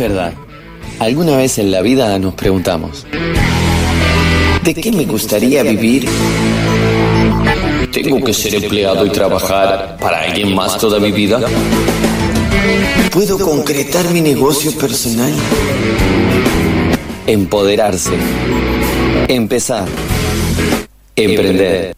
verdad, alguna vez en la vida nos preguntamos, ¿de qué me gustaría vivir? ¿Tengo que ser empleado y trabajar para alguien más toda mi vida? ¿Puedo concretar mi negocio personal? Empoderarse. Empezar. Emprender.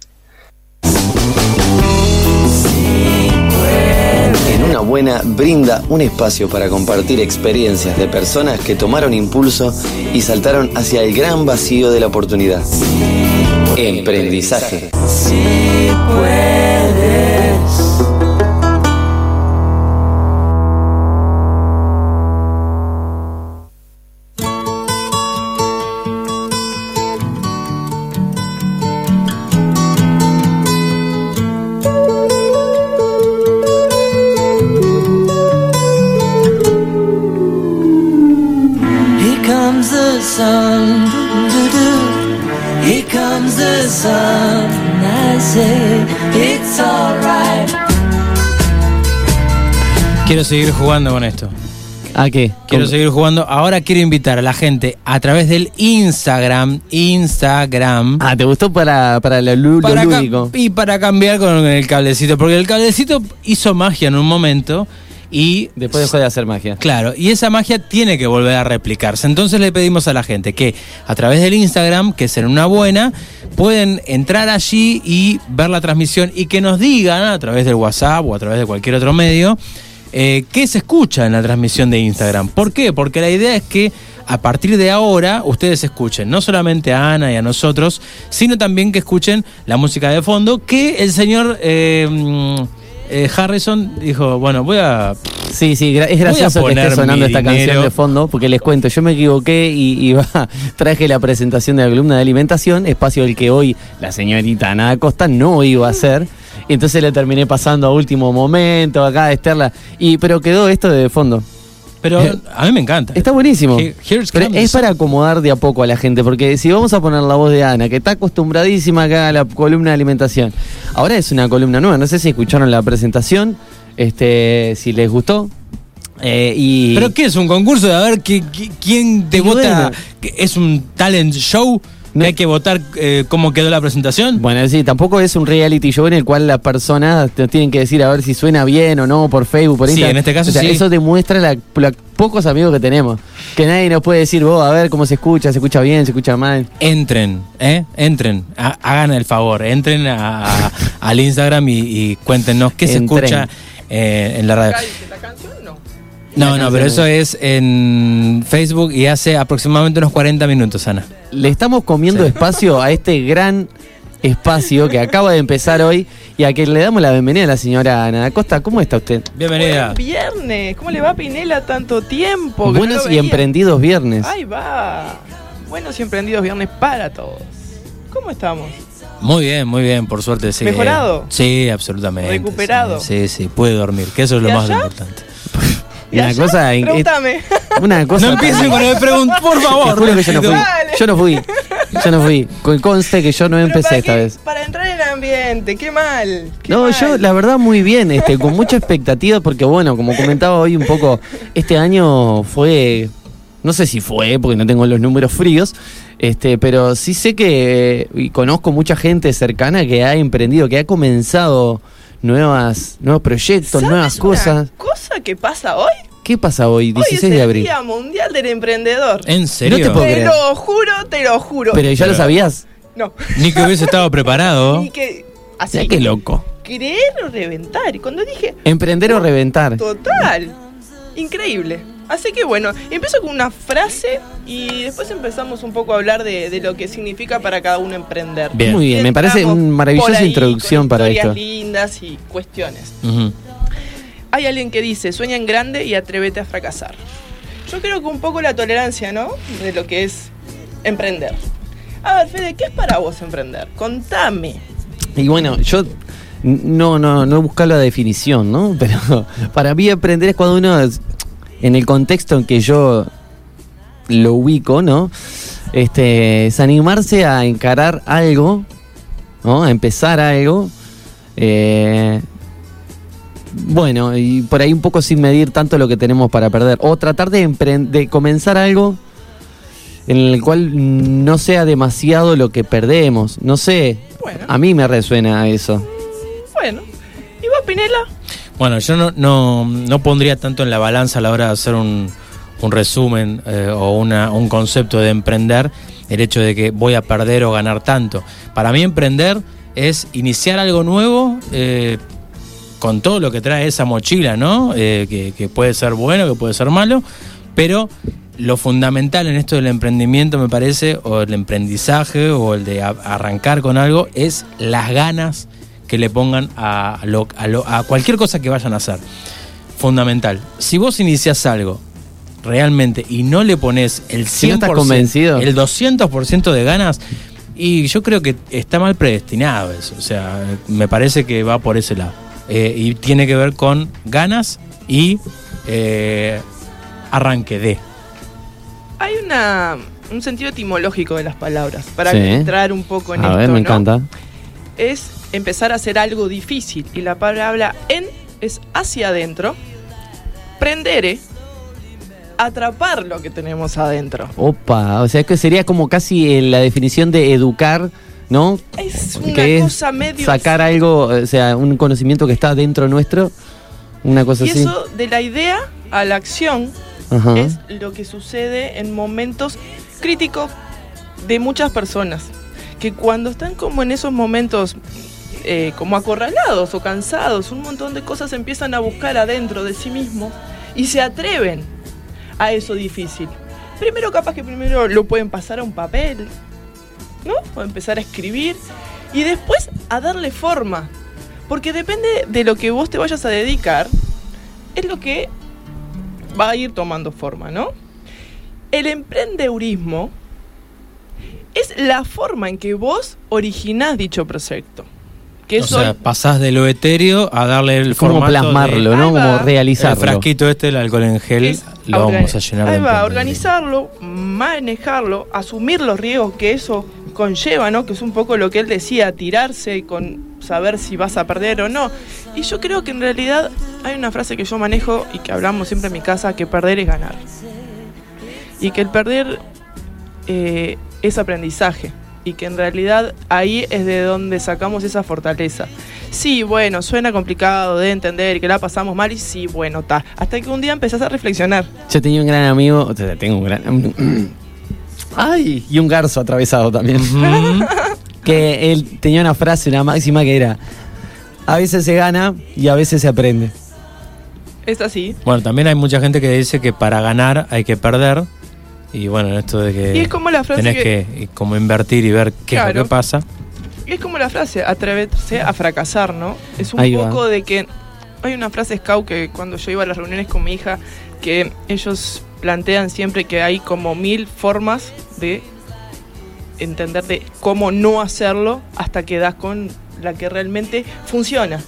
Brinda un espacio para compartir experiencias de personas que tomaron impulso y saltaron hacia el gran vacío de la oportunidad. Emprendizaje. Quiero seguir jugando con esto. ¿A qué? Quiero ¿Cómo? seguir jugando. Ahora quiero invitar a la gente a través del Instagram. Instagram. Ah, ¿te gustó para, para lo, lo para lúdico? y para cambiar con el cablecito. Porque el cablecito hizo magia en un momento. Y Después dejó de hacer magia. Claro, y esa magia tiene que volver a replicarse. Entonces le pedimos a la gente que a través del Instagram, que es en una buena, pueden entrar allí y ver la transmisión y que nos digan a través del WhatsApp o a través de cualquier otro medio eh, qué se escucha en la transmisión de Instagram. ¿Por qué? Porque la idea es que a partir de ahora ustedes escuchen no solamente a Ana y a nosotros, sino también que escuchen la música de fondo que el señor eh, mm, eh, Harrison dijo, bueno, voy a... Sí, sí, es gracioso que esté sonando esta canción de fondo, porque les cuento, yo me equivoqué y, y va, traje la presentación de la columna de alimentación, espacio del que hoy la señorita Ana Costa no iba a hacer. Y entonces le terminé pasando a último momento acá a Esterla. Y, pero quedó esto de fondo. Pero Eh, a mí me encanta. Está buenísimo. Pero es para acomodar de a poco a la gente, porque si vamos a poner la voz de Ana, que está acostumbradísima acá a la columna de alimentación, ahora es una columna nueva, no sé si escucharon la presentación, este, si les gustó. Eh, y ¿Pero qué es? ¿Un concurso de a ver qui- quién te vota? bueno. ¿Que ¿Es un talent show? ¿Que No. hay que votar eh, cómo quedó la presentación? Bueno, sí, tampoco es un reality show en el cual las personas te tienen que decir a ver si suena bien o no por Facebook, por Sí, Instagram. en este caso O sea, sí. Eso demuestra la, la pocos amigos que tenemos. Que nadie nos puede decir, vos, a ver cómo se escucha, se escucha bien, se escucha mal. Entren, ¿eh? Entren, ha- hagan el favor, entren a- a- al Instagram y, y cuéntenos qué se escucha eh, en la radio. ¿La canción no? No, pero eso es en Facebook y hace aproximadamente unos 40 minutos, Ana. Le estamos comiendo espacio a este gran espacio que acaba de empezar hoy y a que le damos la bienvenida a la señora Ana Costa. ¿Cómo está usted? Bienvenida. Buen viernes. ¿Cómo le va a Pinela tanto tiempo? no Buenos y emprendidos viernes. Ahí va. Buenos y emprendidos viernes para todos. ¿Cómo estamos? Muy bien, muy bien, por suerte. Sí. ¿Mejorado? Sí, absolutamente. ¿Recuperado? Sí, sí, puede dormir, que eso es lo ¿Y más allá? importante. ¿Y Una cosa Pregúntame. Una cosa No empiecen con el pregunto, por Te favor. juro que yo no fui. Dale. Yo no fui. Yo no fui. Con- Conste que yo no Pero empecé ¿para esta qué? vez. Para entrar en el ambiente. Qué mal. qué No, mal. yo la verdad muy bien, este, con mucha expectativa, porque bueno, como comentaba hoy un poco, este año fue, no sé si fue, porque no tengo los números fríos, este, pero sí sé que y conozco mucha gente cercana que ha emprendido, que ha comenzado nuevas, nuevos proyectos, ¿Sabes nuevas una cosas. cosa que pasa hoy? ¿Qué pasa hoy, 16 hoy es de el abril? Día Mundial del Emprendedor. ¿En serio? No te puedo Te creer. lo juro, te lo juro. Pero ya lo Pero- sabías. No. Ni que hubiese estado preparado. Ni que. Así. Ya qué loco. Creer o reventar. Y cuando dije, Emprender o reventar. total. Increíble. Así que bueno, empiezo con una frase y después empezamos un poco a hablar de, de lo que significa para cada uno emprender. Bien. Muy bien, me parece una maravillosa ahí introducción para esto. lindas y cuestiones. Hay alguien que dice, sueña en grande y atrévete a fracasar. Yo creo que un poco la tolerancia, ¿no? De lo que es emprender. A ver, Fede, ¿qué es para vos emprender? Contame. Y bueno, yo no, no, no he buscado la definición, ¿no? Pero para mí emprender es cuando uno, en el contexto en que yo lo ubico, ¿no? Este, es animarse a encarar algo, ¿no? A empezar algo, eh, bueno, y por ahí un poco sin medir tanto lo que tenemos para perder. O tratar de, comenzar algo en el cual no sea demasiado lo que perdemos. No sé, Bueno. a mí me resuena eso. Bueno. ¿Y vos, Pinela? Bueno, yo no, no, no pondría tanto en la balanza a la hora de hacer un, un resumen eh, o una, un concepto de emprender el hecho de que voy a perder o ganar tanto. Para mí emprender es iniciar algo nuevo eh, con todo lo que trae esa mochila, ¿no? Eh, que, que puede ser bueno, que puede ser malo, pero lo fundamental en esto del emprendimiento me parece, o el emprendizaje, o el de arrancar con algo, es las ganas que le pongan a, lo- a lo- a cualquier cosa que vayan a hacer. Fundamental. Si vos iniciás algo realmente y no le pones el 100%, Si no estás convencido. el 200% de ganas, y yo creo que está mal predestinado eso. O sea, me parece que va por ese lado. Eh, y tiene que ver con ganas y eh, arranque de. Hay una, un sentido etimológico de las palabras, para Sí. entrar un poco en A esto, ver, me ¿no? encanta. Es empezar a hacer algo difícil. Y la palabra en es hacia adentro. Prendere, atrapar lo que tenemos adentro. Opa, o sea, es que sería como casi eh, la definición de educar, ¿no? Es una que es cosa medio... sacar algo, o sea, un conocimiento que está dentro nuestro, una cosa Y así. eso de la idea a la acción Ajá. es lo que sucede en momentos críticos de muchas personas. Que cuando están como en esos momentos eh, como acorralados o cansados, un montón de cosas empiezan a buscar adentro de sí mismos y se atreven a eso difícil. Primero capaz que primero lo pueden pasar a un papel, ¿no? O empezar a escribir y después a darle forma. Porque depende de lo que vos te vayas a dedicar, es lo que va a ir tomando forma, ¿no? El emprendedurismo es la forma en que vos originás dicho proyecto. Que o eso sea, pasás de lo etéreo a darle el como formato plasmarlo, de- ¿no? Va. Como el realizarlo. frasquito este, el alcohol en gel, es lo vamos a llenar de Ahí va, emprendimiento. organizarlo, manejarlo, asumir los riesgos que eso conlleva, ¿no? Que es un poco lo que él decía, tirarse con saber si vas a perder o no. Y yo creo que en realidad hay una frase que yo manejo y que hablamos siempre en mi casa, que perder es ganar. Y que el perder eh, es aprendizaje. Y que en realidad ahí es de donde sacamos esa fortaleza. Sí, bueno, suena complicado de entender y que la pasamos mal y sí, bueno, está. Hasta que un día empezás a reflexionar. Yo tenía un gran amigo, o sea, tengo un gran Ay, y un garzo atravesado también. Que él tenía una frase, una máxima que era a veces se gana y a veces se aprende. Es así. Bueno, también hay mucha gente que dice que para ganar hay que perder. Y bueno, en esto de que Y es como la frase tenés que- que, como invertir y ver qué es lo que pasa. Es como la frase, atreverse a fracasar, ¿no? Es un Ahí va. poco de que hay una frase scout que cuando yo iba a las reuniones con mi hija, que ellos plantean siempre que hay como mil formas de entender de cómo no hacerlo hasta que das con la que realmente funciona.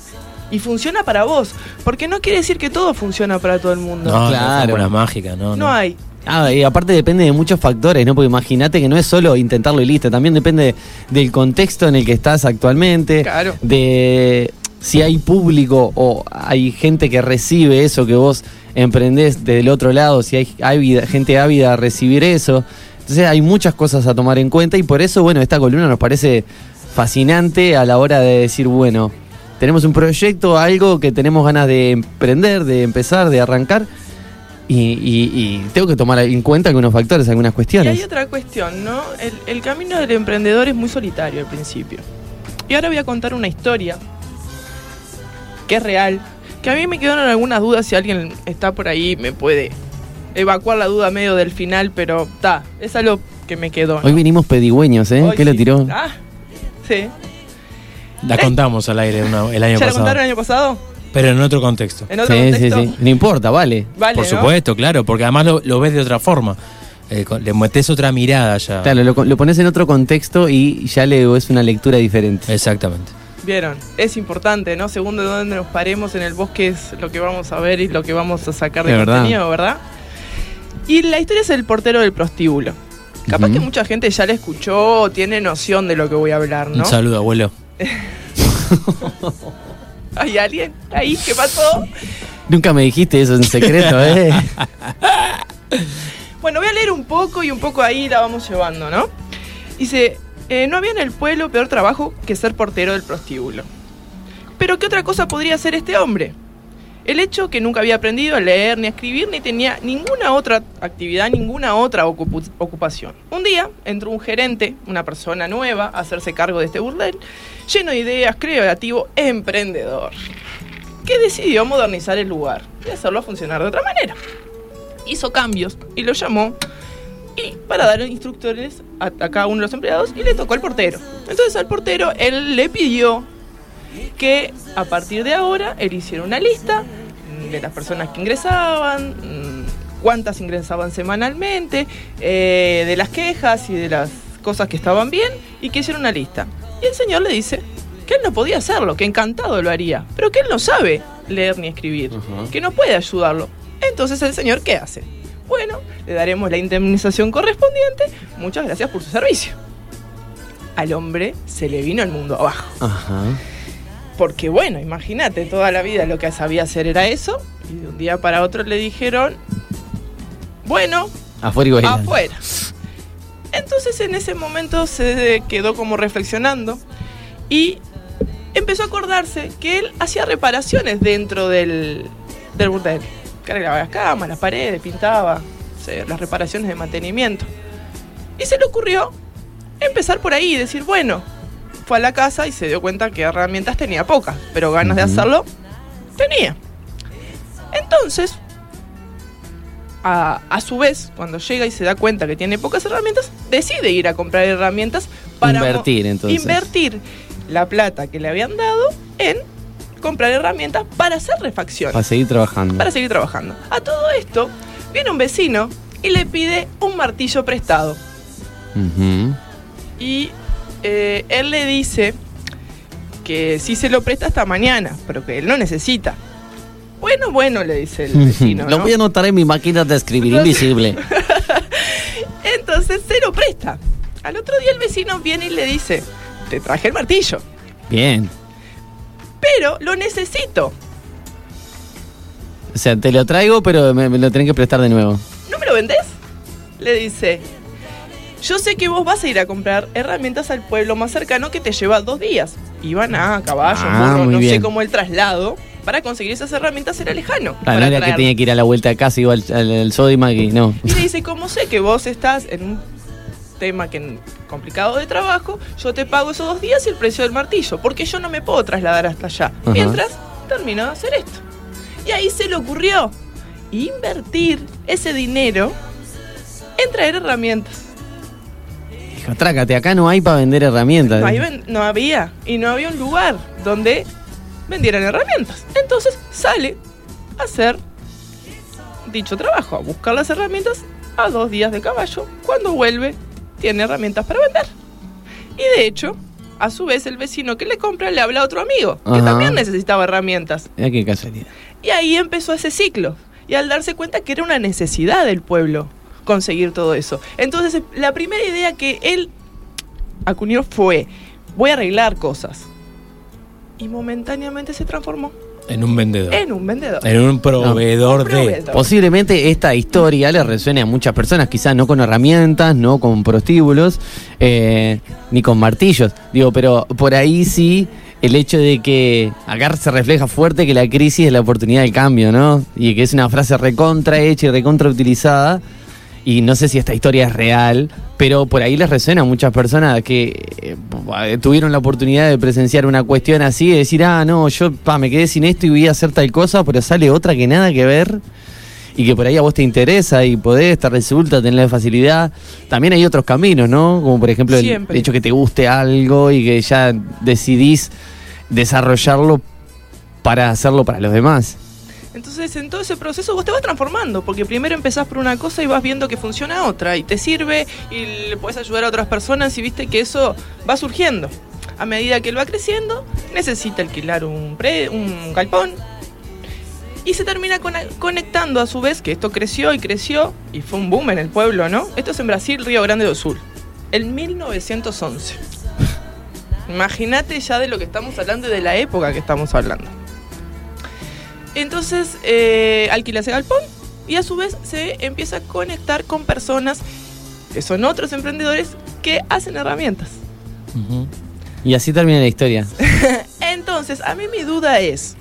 Y funciona para vos, porque no quiere decir que todo funciona para todo el mundo. No, Claro. no, fórmula mágica, no, No no. hay. Ah, y aparte depende de muchos factores, ¿no? Porque imagínate que no es solo intentarlo y listo, también depende del contexto en el que estás actualmente, Claro. de si hay público o hay gente que recibe eso que vos emprendés del otro lado, si hay ávida- gente ávida a recibir eso. Entonces hay muchas cosas a tomar en cuenta y por eso, bueno, esta columna nos parece fascinante a la hora de decir, bueno, tenemos un proyecto, algo que tenemos ganas de emprender, de empezar, de arrancar. Y, y- y tengo que tomar en cuenta algunos factores, algunas Y cuestiones. hay otra cuestión, ¿no? El, el camino del emprendedor es muy solitario al principio. Y ahora voy a contar una historia que es real, que a mí me quedaron algunas dudas si alguien está por ahí me puede evacuar la duda medio del final, pero está, es algo que me quedó. ¿no? Hoy vinimos pedigüeños, ¿eh? Hoy ¿Qué le sí. tiró? Ah, sí. La contamos al aire una- el año ¿Ya la pasado. contaron el año pasado? Pero en otro contexto. ¿En otro Sí, sí, contexto? sí. No importa, vale. Vale, Por ¿no? supuesto, claro, porque además lo, lo ves de otra forma. Eh, le metes otra mirada ya. Claro, lo, lo pones en otro contexto y ya le es una lectura diferente. Exactamente. Vieron, es importante, ¿no? Según de dónde nos paremos en el bosque es lo que vamos a ver y lo que vamos a sacar de contenido, ¿verdad? Y la historia es el portero del prostíbulo. Capaz que mucha gente ya la escuchó o tiene noción de lo que voy a hablar, ¿no? Un saludo, abuelo. ¿Hay alguien ahí? ¿Qué pasó? Nunca me dijiste eso en secreto, ¿eh? Bueno, voy a leer un poco y un poco ahí la vamos llevando, ¿no? Dice, eh, no había en el pueblo peor trabajo que ser portero del prostíbulo. Pero ¿qué otra cosa podría hacer este hombre? El hecho que nunca había aprendido a leer ni a escribir ni tenía ninguna otra actividad, ninguna otra ocupación. Un día entró un gerente, una persona nueva, a hacerse cargo de este burdel, lleno de ideas, creativo, emprendedor, que decidió modernizar el lugar y hacerlo funcionar de otra manera. Hizo cambios y lo llamó y para dar instructores a, cada uno de los empleados y le tocó al portero. Entonces al portero él le pidió que a partir de ahora él hiciera una lista de las personas que ingresaban, mm, cuántas ingresaban semanalmente, eh, de las quejas y de las cosas que estaban bien y que hiciera una lista. Y el señor le dice que él no podía hacerlo, que encantado lo haría, pero que él no sabe leer ni escribir, que no puede ayudarlo. Entonces el señor, ¿qué hace? Bueno, le daremos la indemnización correspondiente. Muchas gracias por su servicio. Al hombre se le vino el mundo abajo. Ajá. Porque bueno, imagínate, toda la vida lo que sabía hacer era eso. Y de un día para otro le dijeron, bueno, Afuera y afuera. Entonces en ese momento se quedó como reflexionando y empezó a acordarse que él hacía reparaciones dentro del, del burdel. Que arreglaba las camas, las paredes, pintaba, las reparaciones de mantenimiento. Y se le ocurrió empezar por ahí y decir, bueno, fue a la casa y se dio cuenta que herramientas tenía pocas, pero ganas de hacerlo tenía. Entonces, a, a su vez, cuando llega y se da cuenta que tiene pocas herramientas, decide ir a comprar herramientas para Invertir, entonces. invertir la plata que le habían dado en comprar herramientas para hacer refacciones Para seguir trabajando. para seguir trabajando. A todo esto, viene un vecino y le pide un martillo prestado. Y eh, él le dice que si se lo presta hasta mañana, pero que él no necesita. Bueno, bueno, le dice el vecino. Lo ¿no? voy a anotar en mi máquina de escribir Entonces- invisible. Entonces se lo presta. Al otro día el vecino viene y le dice, te traje el martillo, Bien. pero lo necesito. O sea, te lo traigo, pero me, me lo tenés que prestar de nuevo. ¿No me lo vendés? Le dice, yo sé que vos vas a ir a comprar herramientas al pueblo más cercano que te lleva dos días. Iban a caballo, Ah, burro, no sé cómo el traslado. Para conseguir esas herramientas era lejano. Ah, no era que tenía que ir a la vuelta de casa, iba al, al, al y no. Y le dice, como sé que vos estás en un tema que complicado de trabajo, yo te pago esos dos días y el precio del martillo, porque yo no me puedo trasladar hasta allá. Ajá. Mientras termino de hacer esto. Y ahí se le ocurrió invertir ese dinero en traer herramientas. Dijo, trácate, acá no hay para vender herramientas. No había, y no había un lugar donde vendieran herramientas. Entonces sale a hacer dicho trabajo, a buscar las herramientas a dos días de caballo. Cuando vuelve, tiene herramientas para vender. Y de hecho, a su vez, el vecino que le compra le habla a otro amigo, que Ajá. también necesitaba herramientas. Mira qué casualidad. Y ahí empezó ese ciclo. Y al darse cuenta que era una necesidad del pueblo conseguir todo eso. Entonces, la primera idea que él acuñó fue, voy a arreglar cosas. Y momentáneamente se transformó En un vendedor. en un vendedor. En un proveedor Un de. Posiblemente esta historia le resuene a muchas personas, quizás no con herramientas, no con prostíbulos, eh, ni con martillos. Digo, pero por ahí sí el hecho de que acá se refleja fuerte que la crisis es la oportunidad del cambio, ¿no? Y que es una frase recontra hecha y recontra utilizada. Y no sé si esta historia es real, pero por ahí les resuena a muchas personas que eh, tuvieron la oportunidad de presenciar una cuestión así, de decir, ah, no, yo pa, me quedé sin esto y voy a hacer tal cosa, pero sale otra que nada que ver y que por ahí a vos te interesa y podés, te resulta, tener la facilidad. También hay otros caminos, ¿no? Como por ejemplo el hecho que te guste algo y que ya decidís desarrollarlo para hacerlo para los demás. Entonces, en todo ese proceso vos te vas transformando, porque primero empezás por una cosa y vas viendo que funciona otra, y te sirve, y le puedes ayudar a otras personas, y viste que eso va surgiendo. A medida que él va creciendo, necesita alquilar un, pre- un galpón, y se termina conectando a su vez, que esto creció y creció, y fue un boom en el pueblo, ¿no? Esto es en Brasil, Río Grande do Sul, en 1911. Imagínate ya de lo que estamos hablando y de la época que estamos hablando. Entonces eh, alquila ese galpón y a su vez se empieza a conectar con personas que son otros emprendedores que hacen herramientas. Y así termina la historia. Entonces, a mí mi duda es,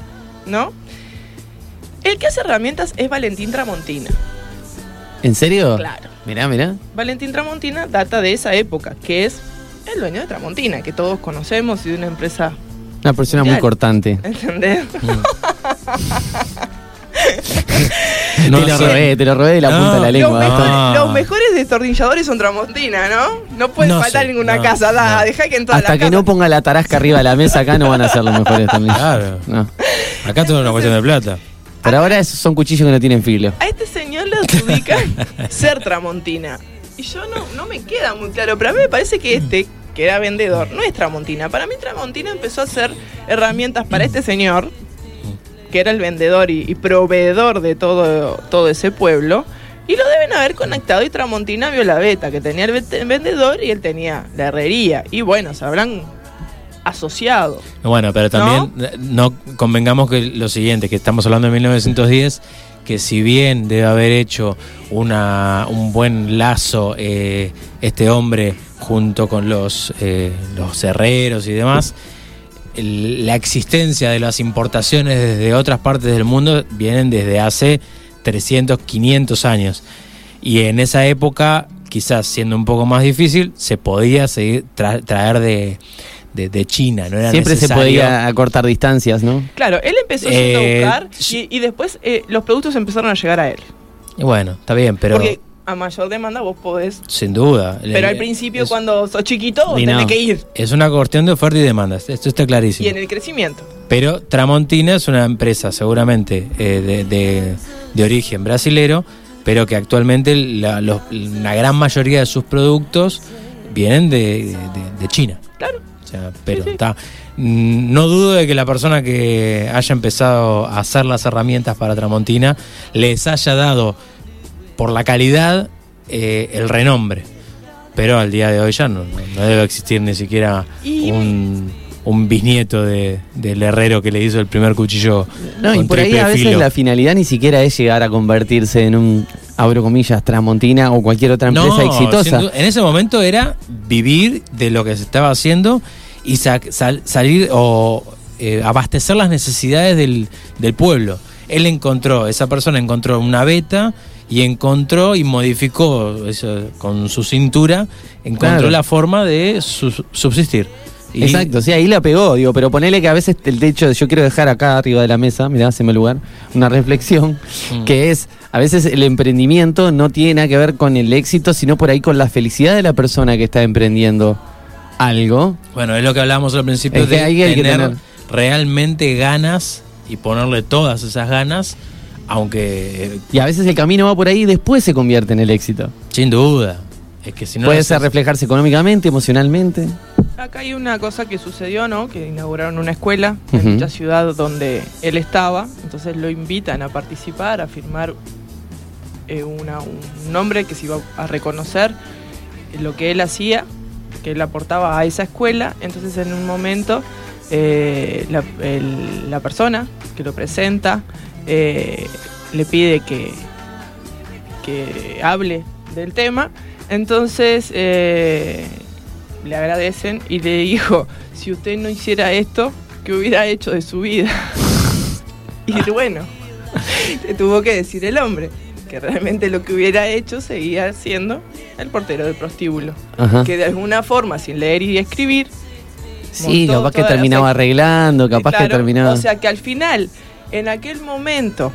¿no? El que hace herramientas es Valentín Tramontina. ¿En serio? Claro. Mirá, mirá. Valentín Tramontina data de esa época, que es el dueño de Tramontina, que todos conocemos y de una empresa, Una persona muy cortante. ¿entendés? No te lo robé, te lo robé de la No, punta de la Los, lengua. Ah. los mejores destornilladores son Tramontina, ¿no? No puede No faltar en ninguna no, casa, da, no. deja que en todas Hasta que no ponga la tarasca arriba de la mesa acá no van a ser los mejores también. Claro. No. Acá todo es una cuestión de plata. Por ahora esos son cuchillos que no tienen filo. A este señor le adjudican ser Tramontina. Y yo no, no me queda muy claro, pero a mí me parece que este, que era vendedor, no es Tramontina. Para mí Tramontina empezó a hacer herramientas para este señor, que era el vendedor y, y proveedor de todo, todo ese pueblo. Y lo deben haber conectado y Tramontina vio la beta, que tenía el ve- vendedor y él tenía la herrería. Y bueno, se habrán asociado. Bueno, pero también eh, ¿No? convengamos que lo siguiente, que estamos hablando de 1910, que si bien debe haber hecho una, un buen lazo eh, este hombre junto con los, eh, los herreros y demás, el- la existencia de las importaciones desde otras partes del mundo vienen desde hace 300, 500 años. Y en esa época, quizás siendo un poco más difícil, se podía seguir tra- traer de, de, de China. No era Siempre se podía acortar distancias, ¿no? Claro, él empezó yendo Eh, a buscar y, y después eh, los productos empezaron a llegar a él. Y bueno, está bien, pero Porque a mayor demanda vos podés. sin duda. Pero al Eh, principio, es, cuando sos chiquito, vos tenés no. que ir. es una cuestión de oferta y demanda, esto está clarísimo. Y en el crecimiento. Pero Tramontina es una empresa seguramente eh, de, de- de origen brasilero, pero que actualmente la, los- la gran mayoría de sus productos vienen de, de- de China. Claro. O sea, pero está. mm, No dudo de que la persona que haya empezado a hacer las herramientas para Tramontina les haya dado por la calidad eh, el renombre. Pero al día de hoy ya no, no- debe existir ni siquiera Y- un, un bisnieto de, del herrero que le hizo el primer cuchillo. No, y con por ahí a veces filo. la finalidad ni siquiera es llegar a convertirse en un, abro comillas, Tramontina o cualquier otra empresa No, exitosa. en ese momento era vivir de lo que se estaba haciendo y sa- sal- salir o eh, abastecer las necesidades del, del pueblo. Él encontró, esa persona encontró una beta y encontró y modificó eso, con su cintura, encontró Claro. la forma de su- subsistir. Y- Exacto, sí, ahí la pegó, digo, pero ponele que a veces el techo de yo quiero dejar acá arriba de la mesa, mirá, haceme lugar, una reflexión, Mm. que es, a veces el emprendimiento no tiene nada que ver con el éxito, sino por ahí con la felicidad de la persona que está emprendiendo algo. Bueno, es lo que hablábamos al principio Es que de hay que tener- realmente ganas y ponerle todas esas ganas, aunque eh, Y a veces el camino va por ahí y después se convierte en el éxito. sin duda. Es que si no Puede ser haces- reflejarse económicamente, emocionalmente. Acá hay una cosa que sucedió, ¿no? Que inauguraron una escuela en dicha ciudad donde él estaba. Entonces lo invitan a participar, a firmar eh, una- un nombre que se iba a reconocer lo que él hacía, que él aportaba a esa escuela. Entonces en un momento eh, la, el- la persona que lo presenta eh, le pide que, que hable del tema. Entonces eh, le agradecen y le dijo, si usted no hiciera esto, ¿qué hubiera hecho de su vida? y bueno, le tuvo que decir el hombre que realmente lo que hubiera hecho seguía siendo el portero del prostíbulo. Ajá. Que de alguna forma, sin leer y escribir, Sí, montó capaz que terminaba o sea, arreglando, capaz que terminaba... O sea que al final, en aquel momento,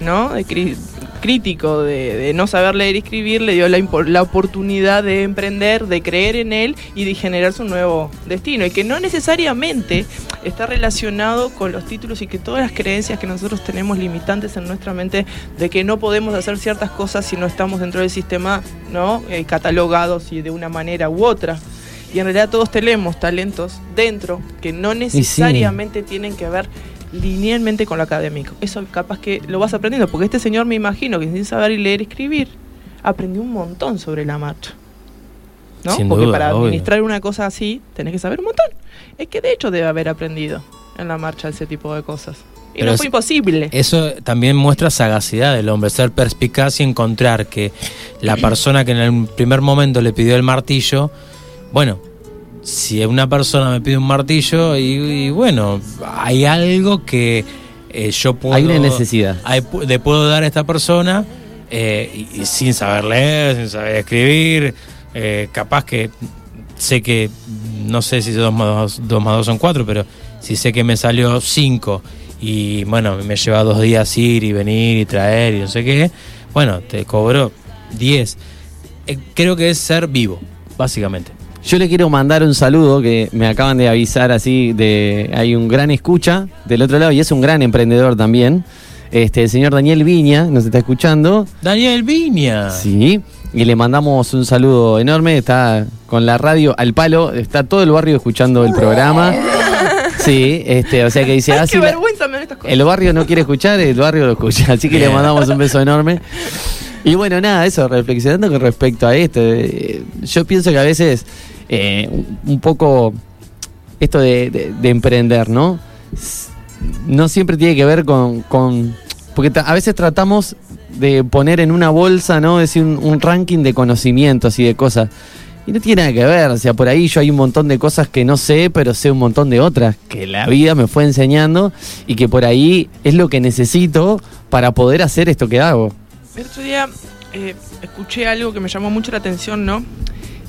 ¿no? De cri- crítico de, de no saber leer y escribir, le dio la, la oportunidad de emprender, de creer en él y de generar su nuevo destino. Y que no necesariamente está relacionado con los títulos y que todas las creencias que nosotros tenemos limitantes en nuestra mente de que no podemos hacer ciertas cosas si no estamos dentro del sistema, ¿no? Eh, catalogados y de una manera u otra. Y en realidad todos tenemos talentos dentro que no necesariamente tienen que ver linealmente con lo académico. Eso capaz que lo vas aprendiendo, porque este señor me imagino que sin saber leer y escribir, aprendió un montón sobre la marcha. ¿No? Sin porque duda, para obvio. administrar una cosa así tenés que saber un montón. Es que de hecho debe haber aprendido en la marcha ese tipo de cosas. Y Pero no fue imposible. Eso también muestra sagacidad del hombre, ser perspicaz y encontrar que la persona que en el primer momento le pidió el martillo, bueno, si una persona me pide un martillo y, y bueno, hay algo que eh, yo puedo... Hay una necesidad. hay le puedo dar a esta persona eh, y, y sin saber leer, sin saber escribir, eh, capaz que sé que, no sé si 2 más 2, 2 más 2 son 4, pero si sé que me salió 5 y bueno, me lleva dos días ir y venir y traer y no sé qué, bueno, te cobro 10. Eh, creo que es ser vivo, básicamente. Yo le quiero mandar un saludo que me acaban de avisar así de hay un gran escucha del otro lado y es un gran emprendedor también. Este, el señor Daniel Viña nos está escuchando. Daniel Viña. Sí, y le mandamos un saludo enorme. Está con la radio al palo, está todo el barrio escuchando el programa. Sí, este, o sea que dice, Ay, ah, qué sí, la- vergüenza me dan estas cosas. el barrio no quiere escuchar, el barrio lo escucha. Así que le mandamos un beso enorme. Y bueno, nada, eso, reflexionando con respecto a esto. eh, yo pienso que a veces eh, un- poco esto de, de- de emprender, ¿no? No siempre tiene que ver con... porque a veces tratamos de poner en una bolsa, ¿no? Es decir, un, un ranking de conocimientos y de cosas. Y no tiene nada que ver, o sea, por ahí yo hay un montón de cosas que no sé, pero sé un montón de otras que la vida me fue enseñando y que por ahí es lo que necesito para poder hacer esto que hago. El otro día eh, escuché algo que me llamó mucho la atención, ¿no?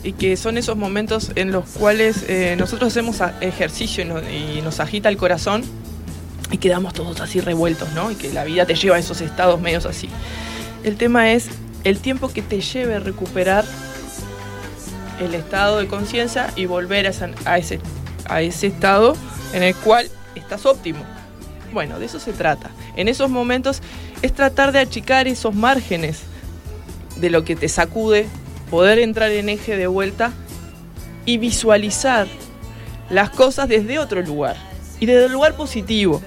Y que son esos momentos en los cuales eh, nosotros hacemos ejercicio y, no- y nos agita el corazón y quedamos todos así revueltos, ¿no? Y que la vida te lleva a esos estados medios así. El tema es el tiempo que te lleve recuperar el estado de conciencia y volver a ese, a ese estado en el cual estás óptimo. Bueno, de eso se trata. En esos momentos es tratar de achicar esos márgenes de lo que te sacude, poder entrar en eje de vuelta y visualizar las cosas desde otro lugar. Y desde el lugar positivo.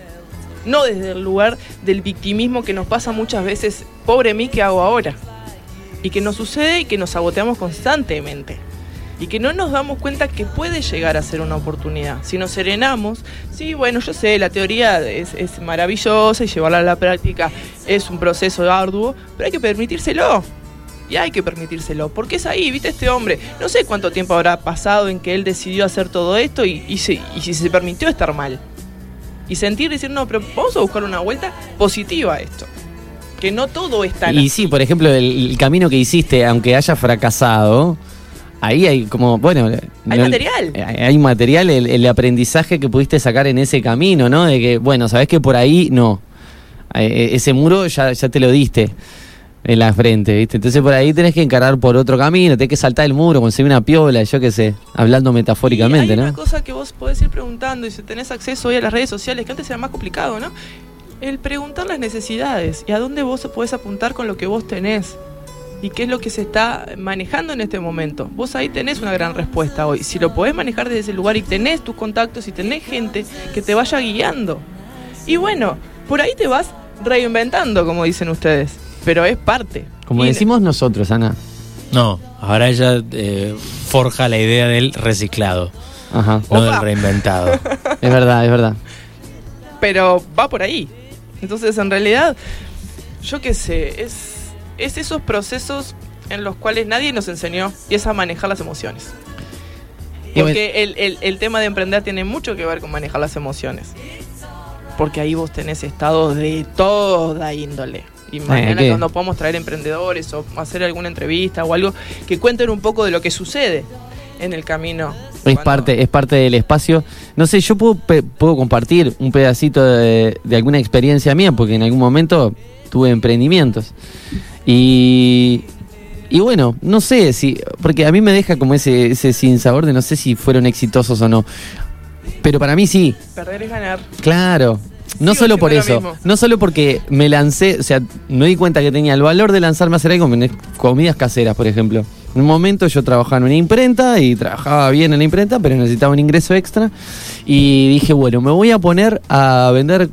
No desde el lugar del victimismo que nos pasa muchas veces, pobre mí, ¿qué hago ahora? Y que nos sucede y que nos saboteamos constantemente. Y que no nos damos cuenta que puede llegar a ser una oportunidad. Si nos serenamos, sí, bueno, yo sé, la teoría es, es maravillosa y llevarla a la práctica es un proceso arduo, pero hay que permitírselo. Y hay que permitírselo, porque es ahí, viste, este hombre. No sé cuánto tiempo habrá pasado en que él decidió hacer todo esto y, y, se- y si se permitió estar mal. Y sentir, decir, no, pero vamos a buscar una vuelta positiva a esto. Que no todo está Y sí, por ejemplo, el, el camino que hiciste, aunque haya fracasado, ahí hay como, bueno... Hay no- material. eh, Hay material, el, el aprendizaje que pudiste sacar en ese camino, ¿no? De que, bueno, sabes que por ahí no. Eh, ese muro ya, ya te lo diste en la frente, ¿viste? Entonces por ahí tenés que encarar por otro camino, tenés que saltar el muro, conseguir una piola, yo qué sé, hablando metafóricamente, Y hay ¿no? una cosa que vos podés ir preguntando y si tenés acceso hoy a las redes sociales, que antes era más complicado, ¿no? El preguntar las necesidades y a dónde vos podés apuntar con lo que vos tenés. Y qué es lo que se está manejando en este momento. Vos ahí tenés una gran respuesta hoy. Si lo podés manejar desde ese lugar y tenés tus contactos y tenés gente que te vaya guiando. Y bueno, por ahí te vas reinventando, como dicen ustedes. Pero es parte. Como Y- decimos nosotros, Ana. No, ahora ella eh, forja la idea del reciclado, Ajá. no Opa. del reinventado. Es verdad, es verdad. pero va por ahí. Entonces, en realidad, yo qué sé, es, es esos procesos en los cuales nadie nos enseñó y es a manejar las emociones. Porque el, el- el tema de emprender tiene mucho que ver con manejar las emociones. Porque ahí vos tenés estados de toda índole. Y mañana ¿qué? cuando podamos traer emprendedores o hacer alguna entrevista o algo que cuenten un poco de lo que sucede en el camino. Es parte, es parte del espacio. No sé, yo puedo, puedo compartir un pedacito de, de alguna experiencia mía, porque en algún momento tuve emprendimientos. Y, y bueno, no sé si, porque a mí me deja como ese, ese sin sabor de no sé si fueron exitosos o no. Pero para mí sí, Perder es ganar. claro. No Sigo solo por eso, no solo porque me lancé, o sea, me di cuenta que tenía el valor de lanzarme a hacer algo con comidas caseras, por ejemplo. En un momento yo trabajaba en una imprenta y trabajaba bien en la imprenta, pero necesitaba un ingreso extra. Y dije, bueno, me voy a poner a vender,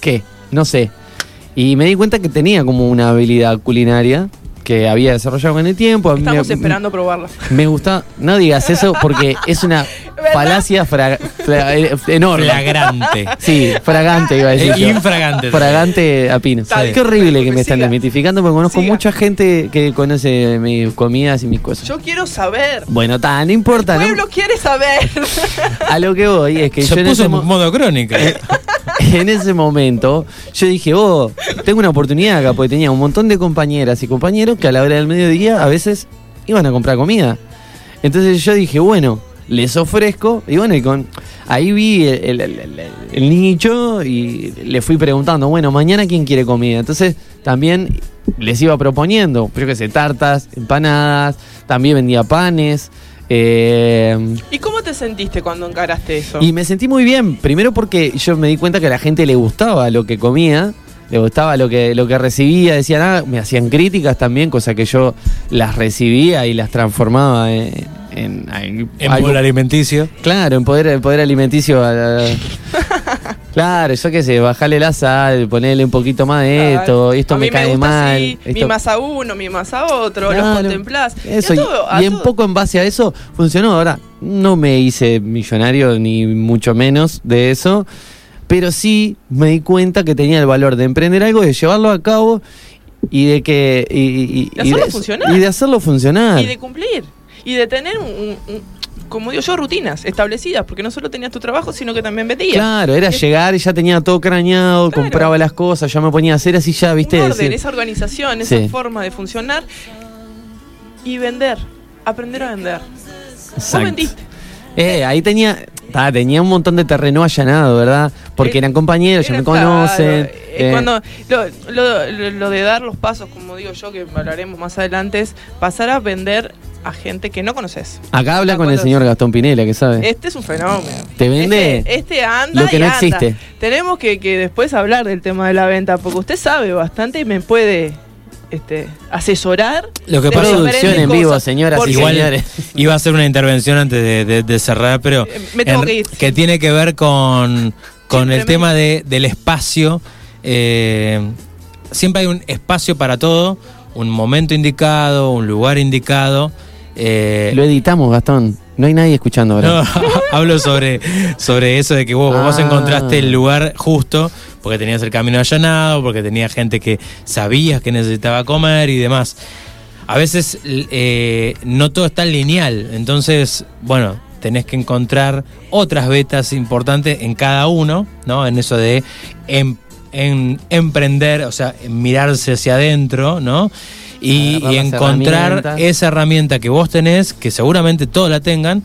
¿qué? No sé. Y me di cuenta que tenía como una habilidad culinaria que había desarrollado con el tiempo. A mí Estamos me- esperando probarla. Me gusta, no digas eso porque es una falacia fra- fra- eh, enorme. Flagrante. Sí, fragante iba a decir. Eh, yo. infragante. Fragante a pino. Bien. Qué horrible que me están desmitificando porque conozco Siga. mucha gente que conoce mis comidas y mis cosas. Yo quiero saber. Bueno, ta, no importa. El ¿no? pueblo quiere saber. A lo que voy es que Se yo en puso en mo- modo crónica. en ese momento yo dije, oh, tengo una oportunidad acá porque tenía un montón de compañeras y compañeros que a la hora del mediodía a veces iban a comprar comida. Entonces yo dije, bueno, les ofrezco y bueno, y con ahí vi el, el- el- el- el nicho y le fui preguntando, bueno, mañana quién quiere comida. Entonces también les iba proponiendo, yo qué sé, tartas, empanadas, también vendía panes. eh, ¿Y cómo te sentiste cuando encaraste eso? y me sentí muy bien, primero porque yo me di cuenta que a la gente le gustaba lo que comía, le gustaba lo que, lo que recibía, decían, ah, me hacían críticas también, cosa que yo las recibía y las transformaba en, en, en En algo- bol alimenticio. Claro, en poder, en poder alimenticio. claro, yo qué sé, bajarle la sal, ponerle un poquito más de esto, esto a me mí cae gusta mal. así, mi más a uno, mi más a otro, los Claro, contemplás. Eso, y, y, a todo- a y en todo- poco en base a eso funcionó. Ahora, no me hice millonario ni mucho menos de eso, pero sí me di cuenta que tenía el valor de emprender algo, de llevarlo a cabo y de que. Y, y- De y hacerlo funcionar. Y de hacerlo funcionar. y de cumplir. Y de tener, un, un- como digo yo, rutinas establecidas, porque no solo tenías tu trabajo, sino que también vendías. Claro, era llegar y ya tenía todo craneado, Claro. compraba las cosas, ya me ponía a hacer así ya, ¿viste? Un orden, esa organización, esa Sí. forma de funcionar y vender, aprender a vender. Vos Exacto. vendiste. Eh, ahí tenía, ta, tenía un montón de terreno allanado, ¿verdad? Porque Eh, eran compañeros, ya me claro, conocen. eh, eh, Cuando lo- lo de dar los pasos, como digo yo, que hablaremos más adelante, es pasar a vender a gente que no conoces. Acá habla con el señor Gastón Pinela, que sabe. Este es un fenómeno. ¿Te vende? Este, este anda lo que y no anda. existe. Tenemos que, que después hablar del tema de la venta, porque usted sabe bastante y me puede este, asesorar. Lo que pasa- Producción en vivo, señoras y señores. iba a hacer una intervención antes de, de- de cerrar, pero Eh, me tengo en- que ir. tiene que ver con, con el tema de, del espacio. Eh, siempre hay un espacio para todo, un momento indicado, un lugar indicado. Eh, Lo editamos, Gastón. No hay nadie escuchando ahora. no, hablo sobre, sobre eso de que vos, vos Ah. encontraste el lugar justo, porque tenías el camino allanado, porque tenías gente que sabías que necesitaba comer y demás. A veces eh, no todo es tan lineal, entonces, bueno, tenés que encontrar otras vetas importantes en cada uno, ¿no? En eso de em- en emprender, o sea, mirarse hacia adentro, ¿no? Y, encontrar esa herramienta que vos tenés, que seguramente todos la tengan,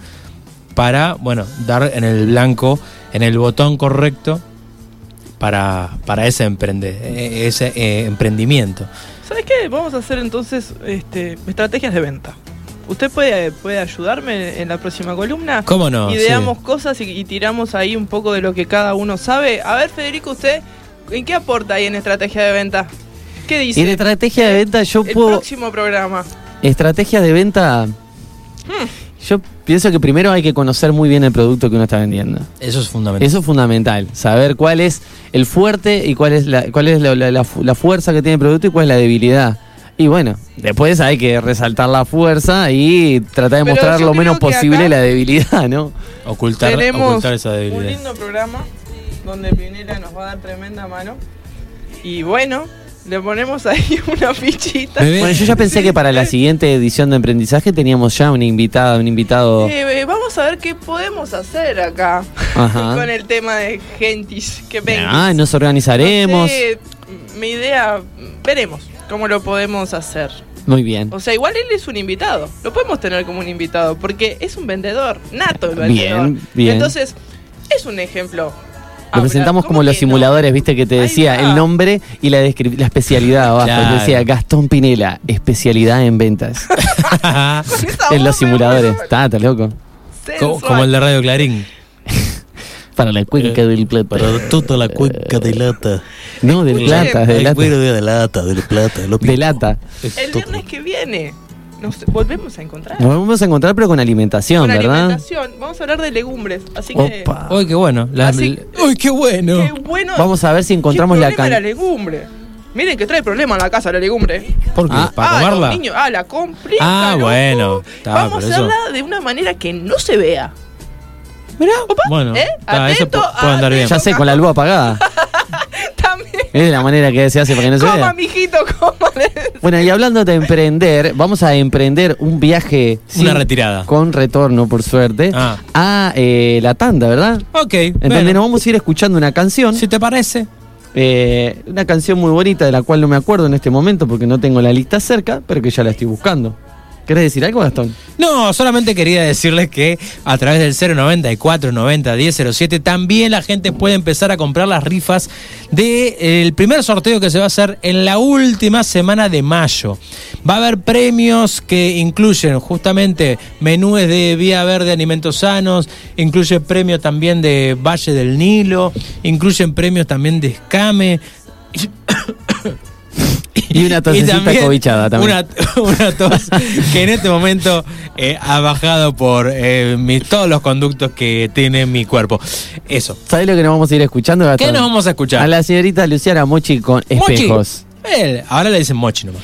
para, bueno, dar en el blanco, en el botón correcto para, para ese, emprende, eh, ese eh, emprendimiento. ¿Sabes qué? Vamos a hacer entonces este, estrategias de venta. ¿Usted puede, puede ayudarme en la próxima columna? ¿Cómo no? Ideamos Sí. cosas y, y tiramos ahí un poco de lo que cada uno sabe. A ver, Federico, ¿usted en qué aporta ahí en estrategia de venta? ¿Qué dice? Y en estrategia de venta yo el puedo... próximo programa. Estrategia de venta... Hmm. Yo pienso que primero hay que conocer muy bien el producto que uno está vendiendo. Eso es fundamental. Eso es fundamental, saber cuál es el fuerte y cuál es la, cuál es la, la- la fu- la fuerza que tiene el producto y cuál es la debilidad. Y bueno, después hay que resaltar la fuerza y tratar de Pero mostrar lo menos posible la debilidad, ¿no? ocultar, Tenemos ocultar esa un debilidad. lindo programa donde Pinela nos va a dar tremenda mano. Y bueno, le ponemos ahí una fichita. Bebé, Bueno, yo ya pensé Sí, que para la siguiente edición de emprendizaje teníamos ya una invitada, un invitado. Eh, eh, vamos a ver qué podemos hacer acá Ajá. con el tema de gentis que venga. Ah, nos organizaremos. mi idea, veremos cómo lo podemos hacer. Muy bien. O sea, igual él es un invitado. Lo podemos tener como un invitado porque es un vendedor, nato el vendedor. Bien, bien. Entonces, es un ejemplo. Lo presentamos ¿Cómo como los no? simuladores, viste, que te decía el nombre y la, descri- la especialidad abajo. Claro. Te decía Gastón Pinela, especialidad en ventas. En los simuladores. Está, está loco. como, el de Radio Clarín. Para la cuenca del plata. toda la cuenca de lata. No, del plata, del Ay, lata. de lata, de plata. De lata. El viernes que viene nos volvemos a encontrar. Nos vamos a encontrar, pero con alimentación, Con ¿verdad? alimentación. Vamos a hablar de legumbres. Así que. Opa. ¡Uy, qué bueno! La- Así- ¡Uy, qué bueno! Qué bueno. Vamos a ver si encontramos ¿Qué la problema can... la legumbre. Miren que trae problema en la casa la legumbre. ¿Por qué? Ah, ¿Para ah, comerla? los niños, ah, la complica. Ah, loco. bueno, está, Vamos a pero eso- hacerla de una manera que no se vea. Mirá, bueno, ¿eh? está, eso Atento, pu- puede andar bien. Ya sé, con la luz apagada. Es la manera que se hace para que no se Coma, vea. mijito, coma. Bueno, y hablando de emprender, vamos a emprender un viaje Una retirada. con retorno, por suerte, Ah. a eh, la tanda, ¿verdad? Ok, En donde bueno, nos vamos a ir escuchando una canción. si te parece. eh, una canción muy bonita de la cual no me acuerdo en este momento porque no tengo la lista cerca, pero que ya la estoy buscando. ¿Querés decir algo, Gastón? No, solamente quería decirles que a través del 094 90 1007 también la gente puede empezar a comprar las rifas del primer sorteo que se va a hacer en la última semana de mayo. Va a haber premios que incluyen justamente menúes de Vía Verde Alimentos Sanos, incluye premio también de Valle del Nilo, incluyen premios también de Escame. Y una tosecita cobichada también. Una, una tos que en este momento eh, ha bajado por eh, mi- todos los conductos que tiene mi cuerpo. Eso. ¿Sabés lo que nos vamos a ir escuchando, Gastón? ¿Qué nos vamos a escuchar? A la señorita Luciana Mochi con Mochi. espejos. Ahora le dicen mochi nomás.